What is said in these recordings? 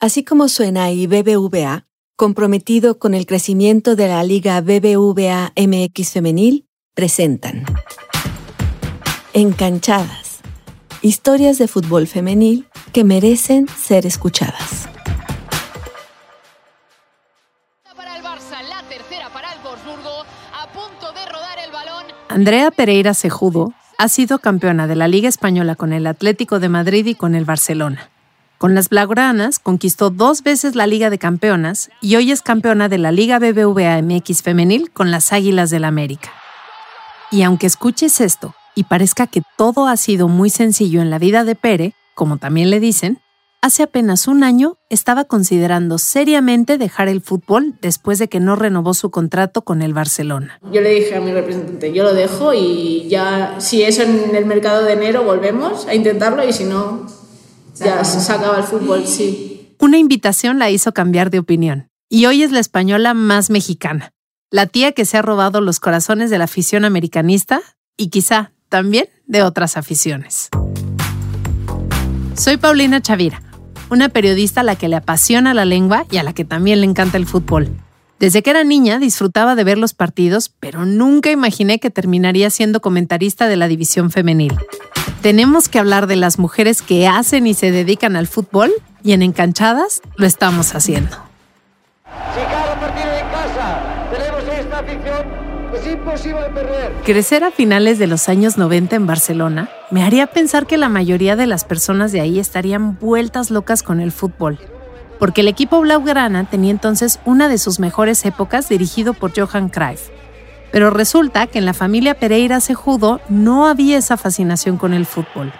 Así como suena y BBVA, comprometido con el crecimiento de la Liga BBVA MX Femenil, presentan Encanchadas. Historias de fútbol femenil que merecen ser escuchadas. Andrea Pereira Cejudo ha sido campeona de la Liga Española con el Atlético de Madrid y con el Barcelona. Con las Blaugranas conquistó dos veces la Liga de Campeonas y hoy es campeona de la Liga BBVA MX Femenil con las Águilas del la América. Y aunque escuches esto y parezca que todo ha sido muy sencillo en la vida de Pere, como también le dicen, hace apenas un año estaba considerando seriamente dejar el fútbol después de que no renovó su contrato con el Barcelona. Yo le dije a mi representante, yo lo dejo y ya, si eso en el mercado de enero volvemos a intentarlo y si no, ya se acaba el fútbol, sí. Una invitación la hizo cambiar de opinión y hoy es la española más mexicana, la tía que se ha robado los corazones de la afición americanista y quizá también de otras aficiones. Soy Paulina Chavira una periodista a la que le apasiona la lengua y a la que también le encanta el fútbol. Desde que era niña disfrutaba de ver los partidos, pero nunca imaginé que terminaría siendo comentarista de la división femenil. Tenemos que hablar de las mujeres que hacen y se dedican al fútbol y en Encanchadas lo estamos haciendo. Si cada partido en casa tenemos esta afición, es imposible perder. Crecer a finales de los años 90 en Barcelona me haría pensar que la mayoría de las personas de ahí estarían vueltas locas con el fútbol, porque el equipo Blaugrana tenía entonces una de sus mejores épocas dirigido por Johan Cruyff. Pero resulta que en la familia Pereira Cejudo no había esa fascinación con el fútbol.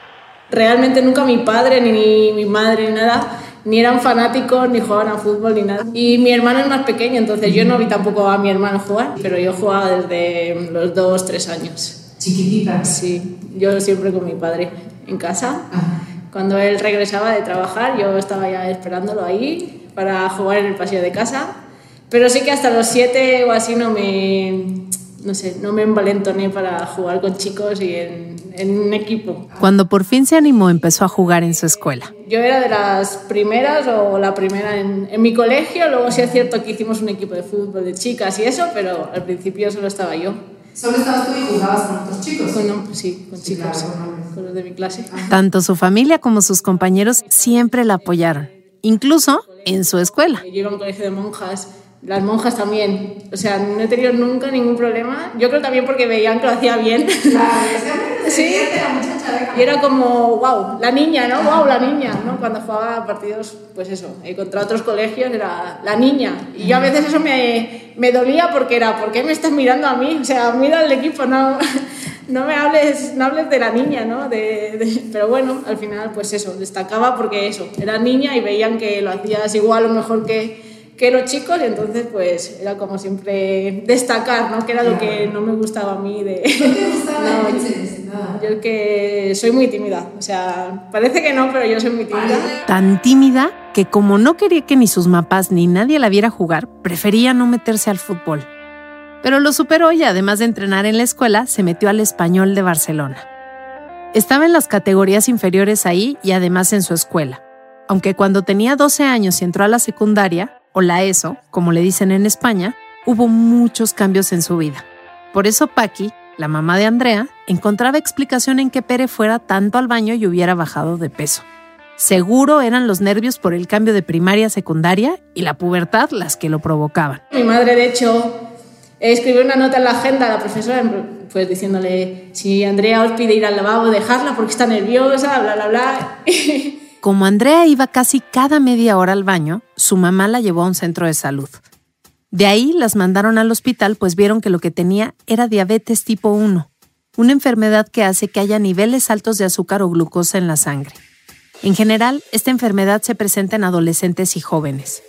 Realmente nunca mi padre ni mi madre ni nada ni eran fanáticos, ni jugaban a fútbol, ni nada. Y mi hermano es más pequeño, entonces yo no vi tampoco a mi hermano jugar, pero yo jugaba desde los dos, tres años. ¿Chiquitita? Sí, yo siempre con mi padre en casa. Cuando él regresaba de trabajar, yo estaba ya esperándolo ahí para jugar en el pasillo de casa. Pero sí que hasta los siete o así no me, no sé, no me envalentoné para jugar con chicos y en, en, un equipo. Cuando por fin se animó, empezó a jugar en su escuela. Yo era de las primeras o la primera en, en mi colegio, luego sí es cierto que hicimos un equipo de fútbol de chicas y eso, pero al principio solo estaba yo. ¿Solo estabas tú y jugabas con otros chicos? sí, con chicos, con los de mi clase. Tanto su familia como sus compañeros siempre la apoyaron, incluso en su escuela. Yo iba a un colegio de monjas las monjas también. O sea, no he tenido nunca ningún problema. Yo creo también porque veían que lo hacía bien. Claro, sí. Y era como, wow, la niña, ¿no? Wow, la niña, ¿no? Cuando jugaba partidos, pues eso, eh, contra otros colegios era la niña. Y yo a veces eso me, me dolía porque era, ¿por qué me estás mirando a mí? O sea, mira al equipo, no, no me hables, no hables de la niña, ¿no? De, pero bueno, al final, pues eso, destacaba porque eso, era niña y veían que lo hacías igual o mejor que que los chicos y entonces pues era como siempre destacar, ¿no? Que era lo que no me gustaba a mí de... ¿No te gustaba no, Yo que soy muy tímida, o sea, parece que no, pero yo soy muy tímida. Tan tímida que como no quería que ni sus papás ni nadie la viera jugar, prefería no meterse al fútbol. Pero lo superó y además de entrenar en la escuela, se metió al español de Barcelona. Estaba en las categorías inferiores ahí y además en su escuela. Aunque cuando tenía 12 años y entró a la secundaria, o la ESO, como le dicen en España, hubo muchos cambios en su vida. Por eso Paqui, la mamá de Andrea, encontraba explicación en que Pere fuera tanto al baño y hubiera bajado de peso. Seguro eran los nervios por el cambio de primaria a secundaria y la pubertad las que lo provocaban. Mi madre, de hecho, escribió una nota en la agenda a la profesora, pues diciéndole, si Andrea os pide ir al lavabo, dejarla porque está nerviosa, bla, bla, bla. Como Andrea iba casi cada media hora al baño, su mamá la llevó a un centro de salud. De ahí las mandaron al hospital pues vieron que lo que tenía era diabetes tipo 1, una enfermedad que hace que haya niveles altos de azúcar o glucosa en la sangre. En general, esta enfermedad se presenta en adolescentes y jóvenes.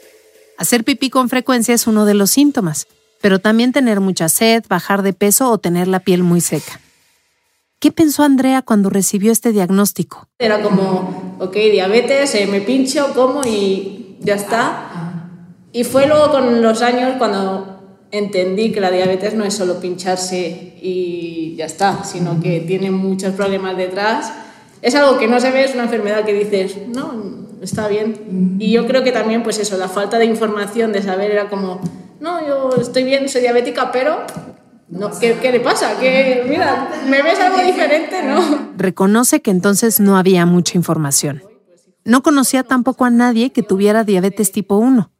Hacer pipí con frecuencia es uno de los síntomas, pero también tener mucha sed, bajar de peso o tener la piel muy seca. ¿Qué pensó Andrea cuando recibió este diagnóstico? Era como, ok, diabetes, eh, me pincho, como y ya está. Y fue luego con los años cuando entendí que la diabetes no es solo pincharse y ya está, sino que tiene muchos problemas detrás. Es algo que no se ve, es una enfermedad que dices, no, está bien. Y yo creo que también, pues eso, la falta de información, de saber, era como, no, yo estoy bien, soy diabética, pero no, ¿qué, ¿qué, le pasa? ¿Qué, mira, ¿me ves algo diferente? No. Reconoce que entonces no había mucha información. No conocía tampoco a nadie que tuviera diabetes tipo 1.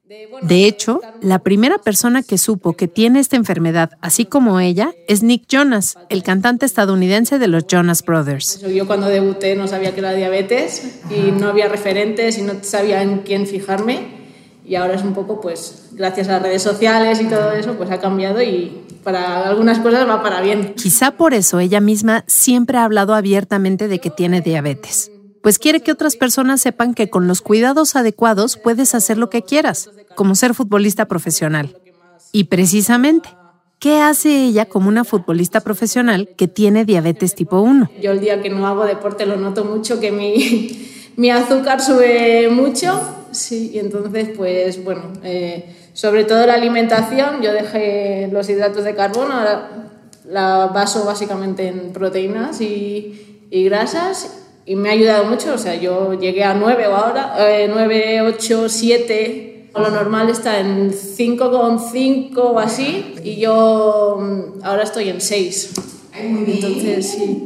De hecho, la primera persona que supo que tiene esta enfermedad, así como ella, es Nick Jonas, el cantante estadounidense de los Jonas Brothers. Yo cuando debuté no sabía que era diabetes y no había referentes y no sabía en quién fijarme. Y ahora es un poco, pues, gracias a las redes sociales y todo eso, pues ha cambiado y para algunas cosas va para bien. Quizá por eso ella misma siempre ha hablado abiertamente de que tiene diabetes pues quiere que otras personas sepan que con los cuidados adecuados puedes hacer lo que quieras, como ser futbolista profesional. Y precisamente, ¿qué hace ella como una futbolista profesional que tiene diabetes tipo 1? Yo el día que no hago deporte lo noto mucho, que mi, mi azúcar sube mucho, sí, y entonces pues bueno, eh, sobre todo la alimentación, yo dejé los hidratos de carbono, la baso básicamente en proteínas y, y grasas y me ha ayudado mucho. O sea, yo llegué a 9 o ahora, eh, 9, 8, 7. Lo normal está en 5,5 o así y yo mm, ahora estoy en 6. Entonces, sí.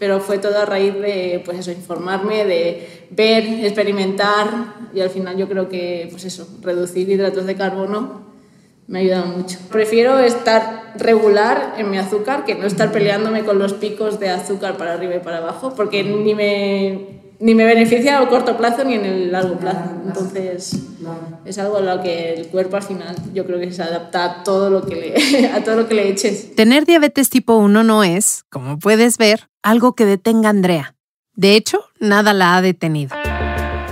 Pero fue todo a raíz de, pues eso, informarme, de ver, experimentar y al final yo creo que, pues eso, reducir hidratos de carbono me ha ayudado mucho. Prefiero estar regular en mi azúcar que no estar peleándome con los picos de azúcar para arriba y para abajo, porque ni me, ni me beneficia a corto plazo ni en el largo plazo. Entonces, es algo a lo que el cuerpo al final yo creo que se adapta a todo lo que le, a todo lo que le eches. Tener diabetes tipo 1 no es, como puedes ver, algo que detenga a Andrea. De hecho, nada la ha detenido.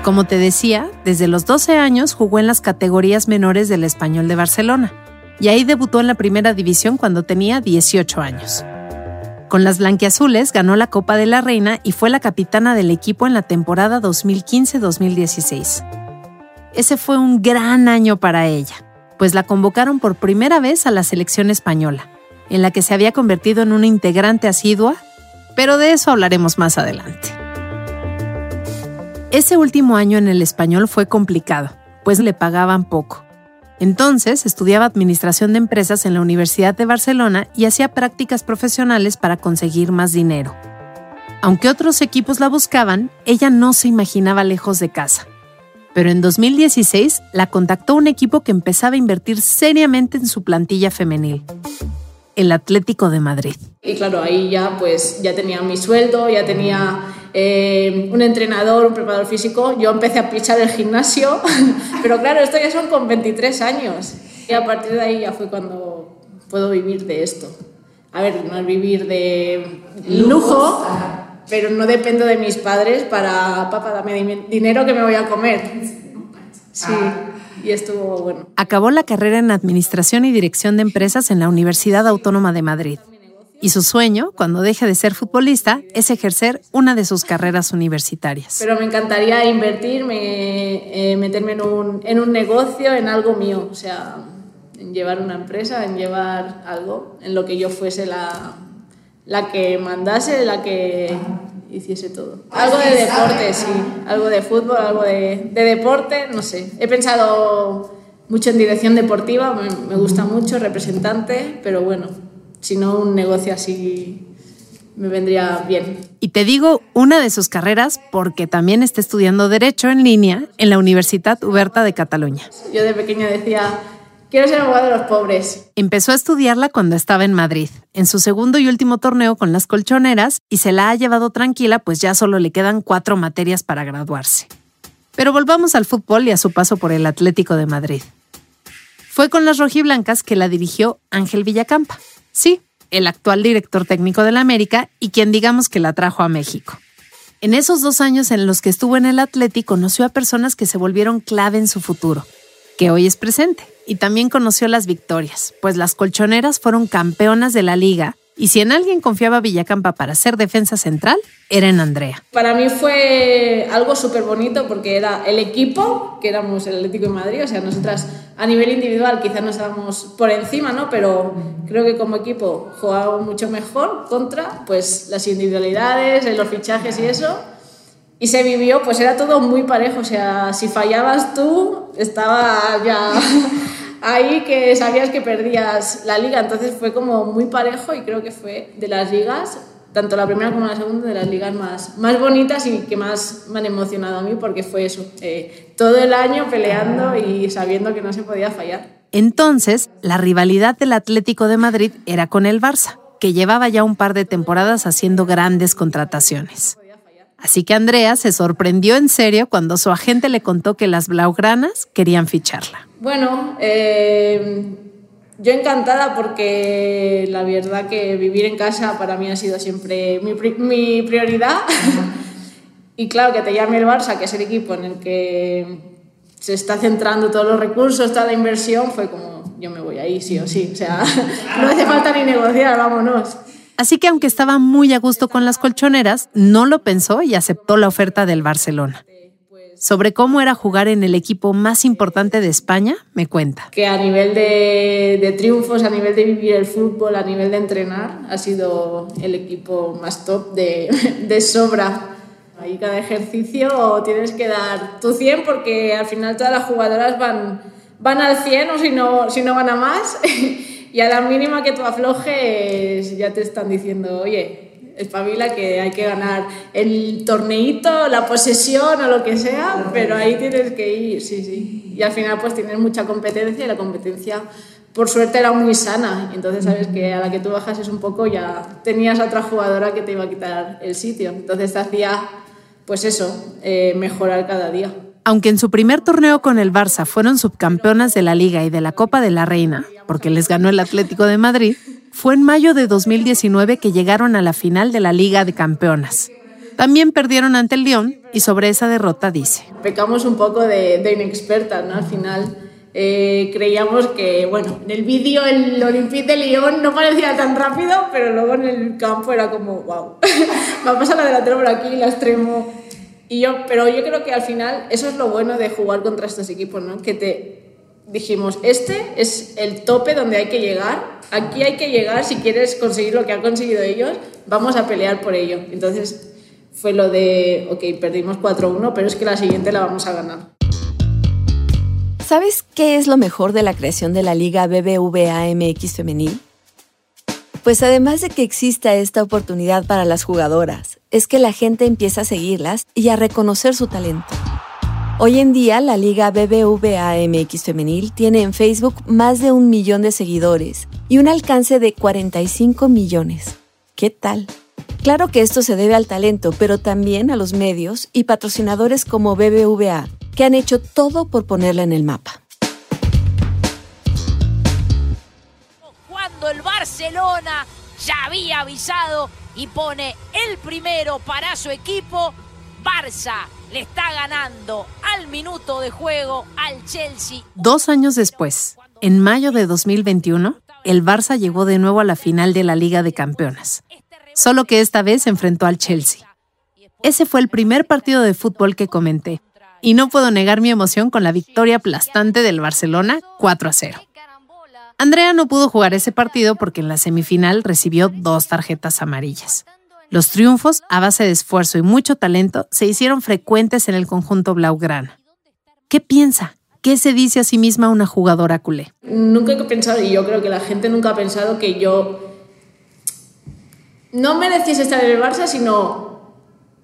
Como te decía, desde los 12 años jugó en las categorías menores del Español de Barcelona y ahí debutó en la primera división cuando tenía 18 años. Con las blanquiazules ganó la Copa de la Reina y fue la capitana del equipo en la temporada 2015-2016. Ese fue un gran año para ella, pues la convocaron por primera vez a la selección española, en la que se había convertido en una integrante asidua, pero de eso hablaremos más adelante. Ese último año en el español fue complicado, pues le pagaban poco. Entonces estudiaba Administración de Empresas en la Universidad de Barcelona y hacía prácticas profesionales para conseguir más dinero. Aunque otros equipos la buscaban, ella no se imaginaba lejos de casa. Pero en 2016 la contactó un equipo que empezaba a invertir seriamente en su plantilla femenil, el Atlético de Madrid. Y claro, ahí ya pues ya tenía mi sueldo, ya tenía eh, un entrenador, un preparador físico. Yo empecé a pichar el gimnasio, pero claro, esto ya son con 23 años. Y a partir de ahí ya fue cuando puedo vivir de esto. A ver, no es vivir de lujo, pero no dependo de mis padres para, papá, dame dinero que me voy a comer. Sí, y estuvo bueno. Acabó la carrera en Administración y Dirección de Empresas en la Universidad Autónoma de Madrid. Y su sueño, cuando deje de ser futbolista, es ejercer una de sus carreras universitarias. Pero me encantaría invertirme, eh, meterme en un, en un negocio, en algo mío, o sea, en llevar una empresa, en llevar algo, en lo que yo fuese la, la que mandase, la que hiciese todo. Algo de deporte, sí, algo de fútbol, algo de, de deporte, no sé. He pensado mucho en dirección deportiva, me, me gusta mucho, representante, pero bueno, si no un negocio así me vendría bien. Y te digo una de sus carreras porque también está estudiando Derecho en línea en la Universidad Huberta de Cataluña. Yo de pequeña decía, quiero ser abogado de los pobres. Empezó a estudiarla cuando estaba en Madrid, en su segundo y último torneo con las colchoneras, y se la ha llevado tranquila, pues ya solo le quedan cuatro materias para graduarse. Pero volvamos al fútbol y a su paso por el Atlético de Madrid. Fue con las rojiblancas que la dirigió Ángel Villacampa. Sí, el actual director técnico de la América y quien digamos que la trajo a México. En esos dos años en los que estuvo en el Atlético conoció a personas que se volvieron clave en su futuro, que hoy es presente, y también conoció las victorias, pues las colchoneras fueron campeonas de la liga y si en alguien confiaba Villacampa para ser defensa central, era en Andrea. Para mí fue algo súper bonito porque era el equipo, que éramos el Atlético de Madrid, o sea, nosotras a nivel individual quizás no estábamos por encima, ¿no? Pero creo que como equipo jugábamos mucho mejor contra pues las individualidades, los fichajes y eso. Y se vivió, pues era todo muy parejo, o sea, si fallabas tú, estaba ya ahí que sabías que perdías la liga, entonces fue como muy parejo y creo que fue de las ligas, tanto la primera como la segunda, de las ligas más, más bonitas y que más me han emocionado a mí porque fue eso, eh, todo el año peleando y sabiendo que no se podía fallar. Entonces, la rivalidad del Atlético de Madrid era con el Barça, que llevaba ya un par de temporadas haciendo grandes contrataciones. Así que Andrea se sorprendió en serio cuando su agente le contó que las Blaugranas querían ficharla. Bueno, eh, yo encantada porque la verdad que vivir en casa para mí ha sido siempre mi, mi prioridad. y claro, que te llame el Barça, que es el equipo en el que se está centrando todos los recursos, toda la inversión, fue como, yo me voy ahí, sí o sí. O sea, no hace falta ni negociar, vámonos. Así que aunque estaba muy a gusto con las colchoneras, no lo pensó y aceptó la oferta del Barcelona. Sobre cómo era jugar en el equipo más importante de España, me cuenta. Que a nivel de, triunfos, a nivel de vivir el fútbol, a nivel de entrenar, ha sido el equipo más top de, sobra. Ahí cada ejercicio tienes que dar tu 100 porque al final todas las jugadoras van, van al 100 o si no, si no van a más. Y a la mínima que tú aflojes, ya te están diciendo, oye, espabila que hay que ganar el torneito, la posesión o lo que sea, pero ahí tienes que ir, sí, sí. Y al final pues tienes mucha competencia y la competencia por suerte era muy sana. Entonces sabes que a la que tú bajas es un poco ya tenías a otra jugadora que te iba a quitar el sitio. Entonces te hacía pues eso, eh, mejorar cada día. Aunque en su primer torneo con el Barça fueron subcampeonas de la Liga y de la Copa de la Reina, porque les ganó el Atlético de Madrid, fue en mayo de 2019 que llegaron a la final de la Liga de Campeonas. También perdieron ante el Lyon y sobre esa derrota dice. Pecamos un poco de, de inexpertas, ¿no? Al final eh, creíamos que, bueno, en el vídeo el Olympique de Lyon no parecía tan rápido, pero luego en el campo era como, wow, vamos a la delantera por aquí, la extremo y yo, pero yo creo que al final eso es lo bueno de jugar contra estos equipos, ¿no? Que te dijimos, este es el tope donde hay que llegar, aquí hay que llegar si quieres conseguir lo que han conseguido ellos, vamos a pelear por ello. Entonces fue lo de, ok, perdimos 4-1, pero es que la siguiente la vamos a ganar. ¿Sabes qué es lo mejor de la creación de la Liga BBVA MX Femenil? Pues además de que exista esta oportunidad para las jugadoras, es que la gente empieza a seguirlas y a reconocer su talento. Hoy en día, la Liga BBVA MX Femenil tiene en Facebook más de un millón de seguidores y un alcance de 45 millones. ¿Qué tal? Claro que esto se debe al talento, pero también a los medios y patrocinadores como BBVA, que han hecho todo por ponerla en el mapa. Cuando el Barcelona ya había avisado y pone el primero para su equipo. Barça le está ganando al minuto de juego al Chelsea. Dos años después, en mayo de 2021, el Barça llegó de nuevo a la final de la Liga de Campeonas, solo que esta vez se enfrentó al Chelsea. Ese fue el primer partido de fútbol que comenté, y no puedo negar mi emoción con la victoria aplastante del Barcelona 4 a 0. Andrea no pudo jugar ese partido porque en la semifinal recibió dos tarjetas amarillas. Los triunfos, a base de esfuerzo y mucho talento, se hicieron frecuentes en el conjunto Blaugrana. ¿Qué piensa? ¿Qué se dice a sí misma una jugadora culé? Nunca he pensado, y yo creo que la gente nunca ha pensado que yo no mereciese estar en el Barça, sino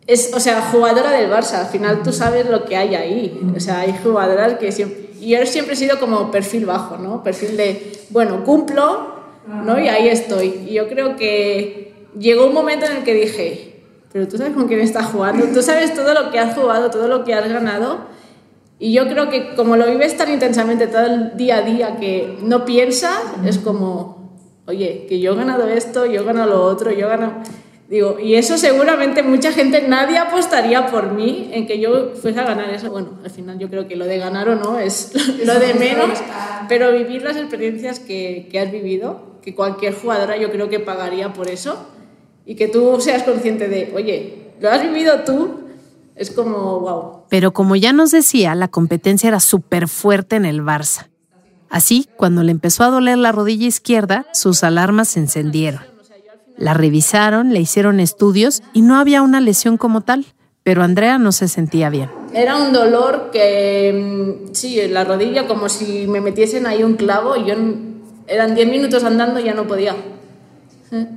es, o sea, jugadora del Barça. Al final tú sabes lo que hay ahí. O sea, hay jugadoras que siempre y yo siempre he sido como perfil bajo, ¿no? Perfil de, bueno, cumplo, ¿no? Y ahí estoy. Y yo creo que llegó un momento en el que dije, pero tú sabes con quién estás jugando, tú sabes todo lo que has jugado, todo lo que has ganado. Y yo creo que como lo vives tan intensamente todo el día a día que no piensas, es como, oye, que yo he ganado esto, yo he ganado lo otro, yo he ganado... Digo, y eso seguramente mucha gente, nadie apostaría por mí en que yo fuese a ganar eso. Bueno, al final yo creo que lo de ganar o no es lo de menos, pero vivir las experiencias que, que has vivido, que cualquier jugadora yo creo que pagaría por eso, y que tú seas consciente de, oye, lo has vivido tú, es como, wow. Pero como ya nos decía, la competencia era súper fuerte en el Barça. Así, cuando le empezó a doler la rodilla izquierda, sus alarmas se encendieron. La revisaron, le hicieron estudios y no había una lesión como tal, pero Andrea no se sentía bien. Era un dolor que, mm, sí, en la rodilla, como si me metiesen ahí un clavo y yo, eran 10 minutos andando y ya no podía.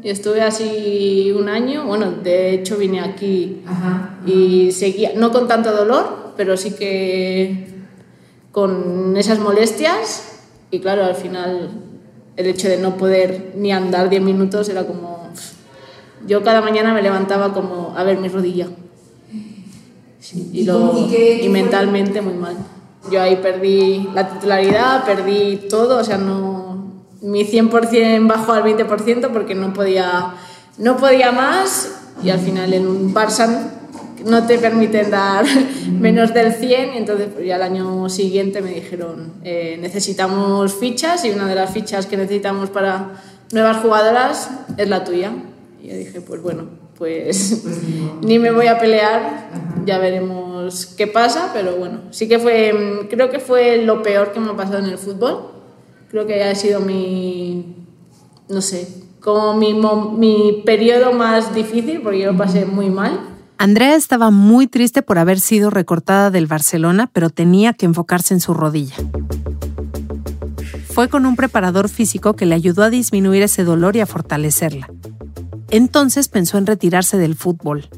Y estuve así un año, bueno, de hecho vine aquí Ajá. y seguía, no con tanto dolor, pero sí que con esas molestias y claro, al final el hecho de no poder ni andar 10 minutos era como... Yo cada mañana me levantaba como a ver mi rodilla. Sí, y, ¿Y lo- y qué- mentalmente muy mal. Yo ahí perdí la titularidad, perdí todo, o sea, no mi 100% bajó al 20% porque no podía, no podía más y al final en un Barça no te permiten dar menos del 100 y entonces pues, ya el año siguiente me dijeron eh, necesitamos fichas y una de las fichas que necesitamos para nuevas jugadoras es la tuya. Y yo dije, pues bueno, pues ni me voy a pelear, ya veremos qué pasa, pero bueno, sí que fue, mm, creo que fue lo peor que me ha pasado en el fútbol. Creo que ha sido mi, no sé, como mi, mi periodo más difícil, porque yo lo pasé muy mal. Andrea estaba muy triste por haber sido recortada del Barcelona, pero tenía que enfocarse en su rodilla. Fue con un preparador físico que le ayudó a disminuir ese dolor y a fortalecerla. Entonces pensó en retirarse del fútbol,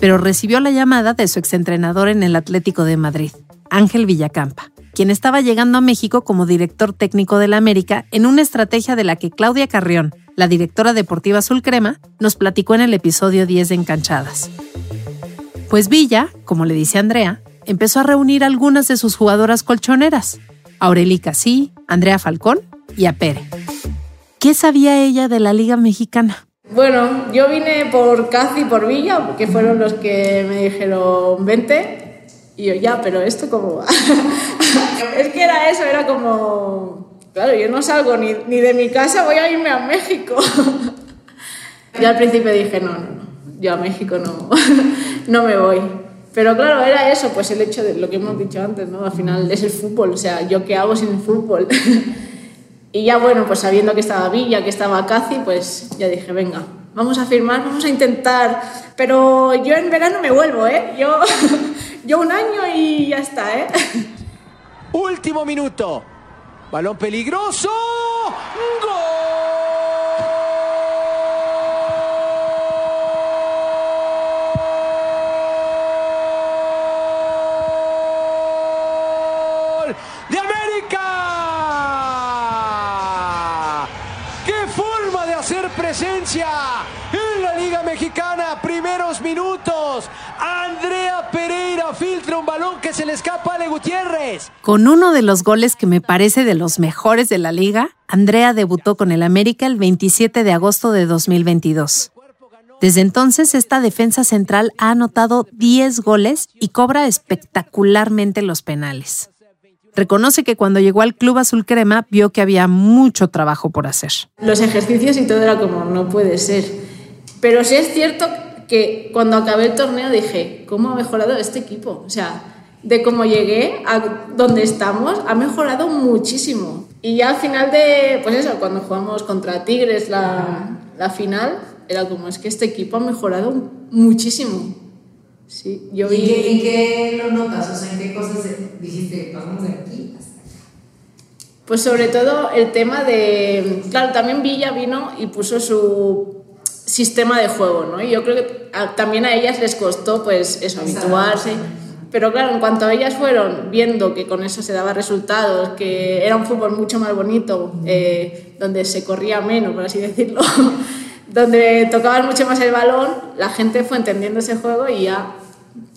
pero recibió la llamada de su exentrenador en el Atlético de Madrid, Ángel Villacampa, quien estaba llegando a México como director técnico del América en una estrategia de la que Claudia Carrión, la directora deportiva azul crema, nos platicó en el episodio 10 de Encanchadas. Pues Villa, como le dice Andrea, empezó a reunir algunas de sus jugadoras colchoneras, Aureli Andrea Falcón y a Pere. ¿Qué sabía ella de la Liga Mexicana? Bueno, yo vine por Caz y por Villa, que fueron los que me dijeron, vente. Y yo, ya, pero esto como... va?". es que era eso, era como... Claro, yo no salgo ni, ni de mi casa, voy a irme a México. yo al principio dije, no, no, no, yo a México no, no me voy. Pero claro, era eso, pues el hecho de lo que hemos dicho antes, ¿no? Al final es el fútbol, o sea, ¿yo qué hago sin fútbol? Y ya bueno, pues sabiendo que estaba Villa, que estaba Casi, pues ya dije, venga, vamos a firmar, vamos a intentar. Pero yo en verano me vuelvo, ¿eh? Yo, yo un año y ya está, ¿eh? Último minuto. Balón peligroso. ¡Gol! ¡De América! ¡Qué forma de hacer presencia en la Liga Mexicana! Primeros minutos. Andrea Pereira filtra un balón que se le escapa a Ale Gutiérrez. Con uno de los goles que me parece de los mejores de la liga, Andrea debutó con el América el 27 de agosto de 2022. Desde entonces, esta defensa central ha anotado 10 goles y cobra espectacularmente los penales. Reconoce que cuando llegó al Club Azul Crema vio que había mucho trabajo por hacer. Los ejercicios y todo era como, no puede ser. Pero sí es cierto que cuando acabé el torneo dije, ¿cómo ha mejorado este equipo? O sea, de cómo llegué a donde estamos, ha mejorado muchísimo. Y ya al final de, pues eso, cuando jugamos contra Tigres la, la final, era como, es que este equipo ha mejorado muchísimo. Sí, yo ¿Y vi... qué, en qué lo notas? O sea, ¿en qué cosas dijiste, pasamos de aquí hasta? Pues sobre todo el tema de, claro, también Villa vino y puso su sistema de juego, ¿no? Y yo creo que a- también a ellas les costó, pues, eso, habituarse. Pero claro, en cuanto a ellas fueron viendo que con eso se daba resultados, que era un fútbol mucho más bonito, eh, donde se corría menos, por así decirlo, donde tocaban mucho más el balón, la gente fue entendiendo ese juego y ya,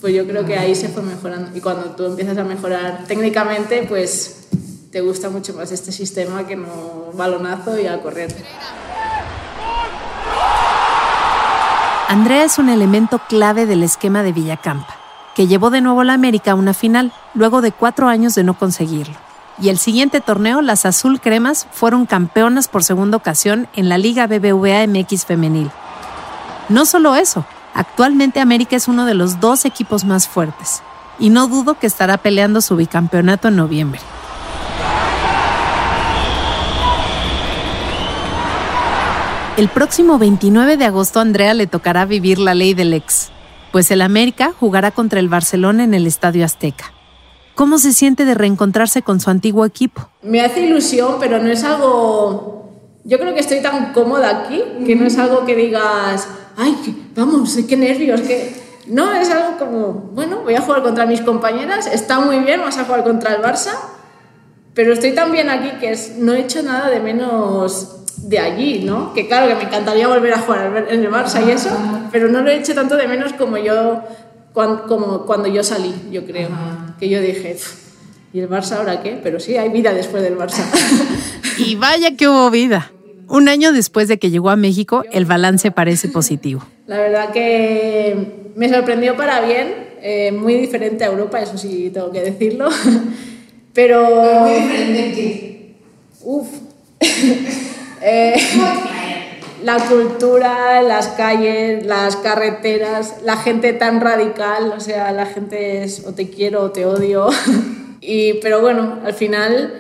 pues yo creo que ahí se fue mejorando. Y cuando tú empiezas a mejorar técnicamente, pues te gusta mucho más este sistema que no balonazo y a correr. Andrea es un elemento clave del esquema de Villacampa, que llevó de nuevo a la América a una final, luego de cuatro años de no conseguirlo. Y el siguiente torneo, las Azul Cremas fueron campeonas por segunda ocasión en la Liga BBVA MX Femenil. No solo eso, actualmente América es uno de los dos equipos más fuertes, y no dudo que estará peleando su bicampeonato en noviembre. El próximo 29 de agosto a Andrea le tocará vivir la ley del ex. pues el América jugará contra el Barcelona en el Estadio Azteca. ¿Cómo se siente de reencontrarse con su antiguo equipo? Me hace ilusión, pero no es algo... Yo creo que estoy tan cómoda aquí que no es algo que digas, ay, vamos, qué nervios, que... No, es algo como, bueno, voy a jugar contra mis compañeras, está muy bien, vas a jugar contra el Barça, pero estoy tan bien aquí que es, no he hecho nada de menos de allí, ¿no? Que claro que me encantaría volver a jugar en el Barça y eso, pero no lo he hecho tanto de menos como yo cuando, como cuando yo salí, yo creo. Que yo dije, ¿y el Barça ahora qué? Pero sí, hay vida después del Barça. y vaya que hubo vida. Un año después de que llegó a México, el balance parece positivo. La verdad que me sorprendió para bien, eh, muy diferente a Europa, eso sí tengo que decirlo. Pero... muy diferente qué? Uf. Eh, la cultura, las calles, las carreteras, la gente tan radical, o sea, la gente es o te quiero o te odio. y, pero bueno, al final,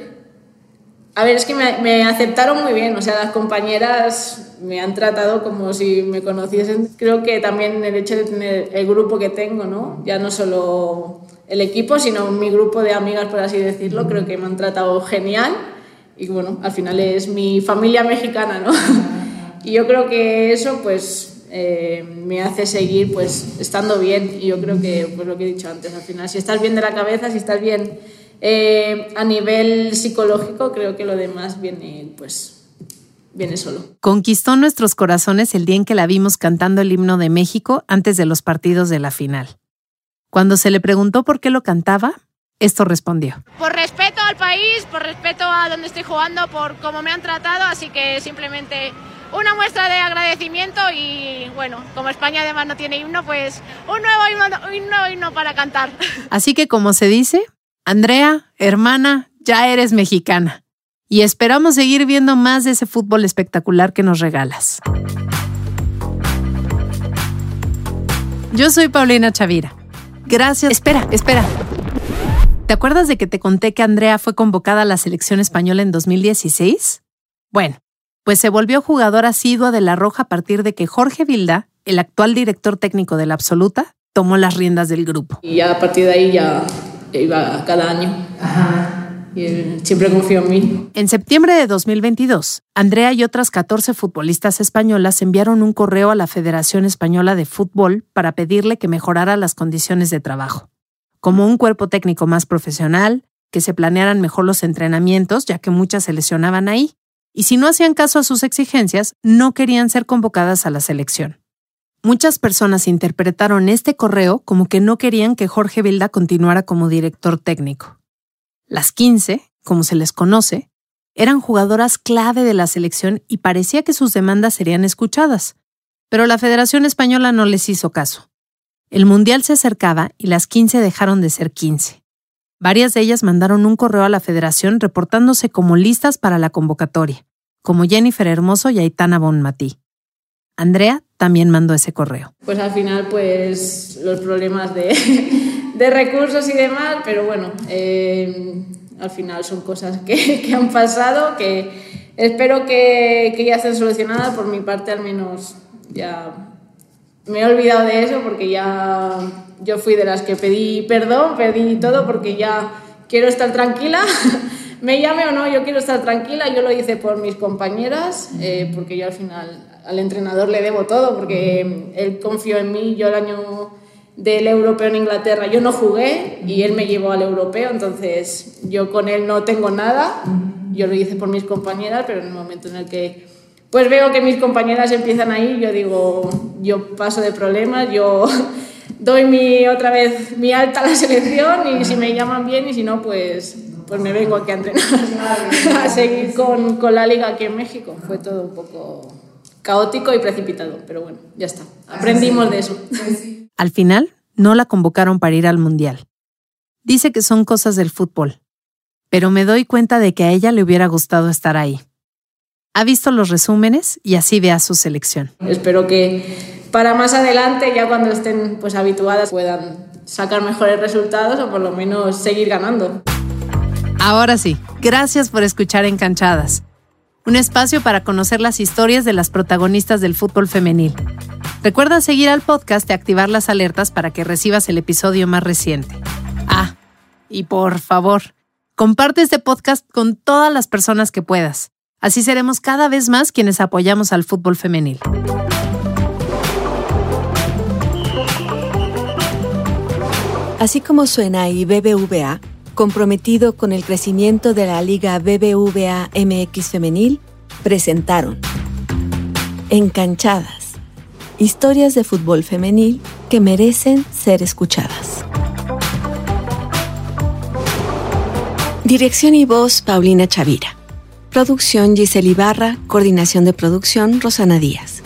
a ver, es que me, me, aceptaron muy bien, o sea, las compañeras me han tratado como si me conociesen. Creo que también el hecho de tener el grupo que tengo, ¿no? Ya no solo el equipo, sino mi grupo de amigas, por así decirlo, creo que me han tratado genial y bueno, al final es mi familia mexicana, ¿no? y yo creo que eso pues eh, me hace seguir pues estando bien y yo creo que pues lo que he dicho antes, al final si estás bien de la cabeza, si estás bien eh, a nivel psicológico, creo que lo demás viene pues viene solo. Conquistó nuestros corazones el día en que la vimos cantando el himno de México antes de los partidos de la final. Cuando se le preguntó por qué lo cantaba, esto respondió. Por respeto al país, por respeto a donde estoy jugando, por cómo me han tratado, así que simplemente una muestra de agradecimiento y bueno, como España además no tiene himno, pues un nuevo himno, para cantar. Así que como se dice, Andrea, hermana, ya eres mexicana. Y esperamos seguir viendo más de ese fútbol espectacular que nos regalas. Yo soy Paulina Chavira. Gracias. Espera, espera. ¿Te acuerdas de que te conté que Andrea fue convocada a la selección española en 2016? Bueno, pues se volvió jugadora asidua de la Roja a partir de que Jorge Vilda, el actual director técnico de la Absoluta, tomó las riendas del grupo. Y ya a partir de ahí ya iba cada año. Ajá. Y siempre confió en mí. En septiembre de 2022, Andrea y otras 14 futbolistas españolas enviaron un correo a la Federación Española de Fútbol para pedirle que mejorara las condiciones de trabajo como un cuerpo técnico más profesional, que se planearan mejor los entrenamientos, ya que muchas se lesionaban ahí, y si no hacían caso a sus exigencias, no querían ser convocadas a la selección. Muchas personas interpretaron este correo como que no querían que Jorge Vilda continuara como director técnico. Las 15, como se les conoce, eran jugadoras clave de la selección y parecía que sus demandas serían escuchadas, pero la Federación Española no les hizo caso. El Mundial se acercaba y las 15 dejaron de ser 15. Varias de ellas mandaron un correo a la federación reportándose como listas para la convocatoria, como Jennifer Hermoso y Aitana Bonmatí. Andrea también mandó ese correo. Pues al final, pues los problemas de, recursos y demás, pero bueno, eh, al final son cosas que, han pasado, que espero que, que ya estén solucionadas, por mi parte al menos ya me he olvidado de eso porque ya yo fui de las que pedí perdón, pedí todo porque ya quiero estar tranquila. me llame o no, yo quiero estar tranquila. Yo lo hice por mis compañeras, eh, porque yo al final al entrenador le debo todo, porque él confió en mí. Yo el año del europeo en Inglaterra yo no jugué y él me llevó al europeo, entonces yo con él no tengo nada. Yo lo hice por mis compañeras, pero en el momento en el que pues veo que mis compañeras empiezan ahí, yo digo, yo paso de problemas, yo doy mi, otra vez mi alta a la selección y si me llaman bien y si no, pues, pues me vengo aquí a entrenar, a seguir con, con la liga aquí en México. Fue todo un poco caótico y precipitado, pero bueno, ya está. Aprendimos de eso. Al final, no la convocaron para ir al Mundial. Dice que son cosas del fútbol, pero me doy cuenta de que a ella le hubiera gustado estar ahí ha visto los resúmenes y así ve a su selección. Espero que para más adelante, ya cuando estén pues habituadas, puedan sacar mejores resultados o por lo menos seguir ganando. Ahora sí, gracias por escuchar Encanchadas, un espacio para conocer las historias de las protagonistas del fútbol femenil. Recuerda seguir al podcast y activar las alertas para que recibas el episodio más reciente. Ah, y por favor, comparte este podcast con todas las personas que puedas. Así seremos cada vez más quienes apoyamos al fútbol femenil. Así como suena y BBVA, comprometido con el crecimiento de la Liga BBVA MX Femenil, presentaron Encanchadas, historias de fútbol femenil que merecen ser escuchadas. Dirección y voz Paulina Chavira. Producción Giselle Ibarra, coordinación de producción Rosana Díaz.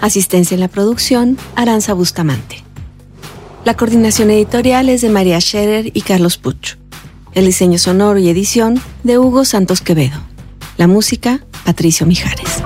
Asistencia en la producción Aranza Bustamante. La coordinación editorial es de María Scherer y Carlos Puch. El diseño sonoro y edición de Hugo Santos Quevedo. La música, Patricio Mijares.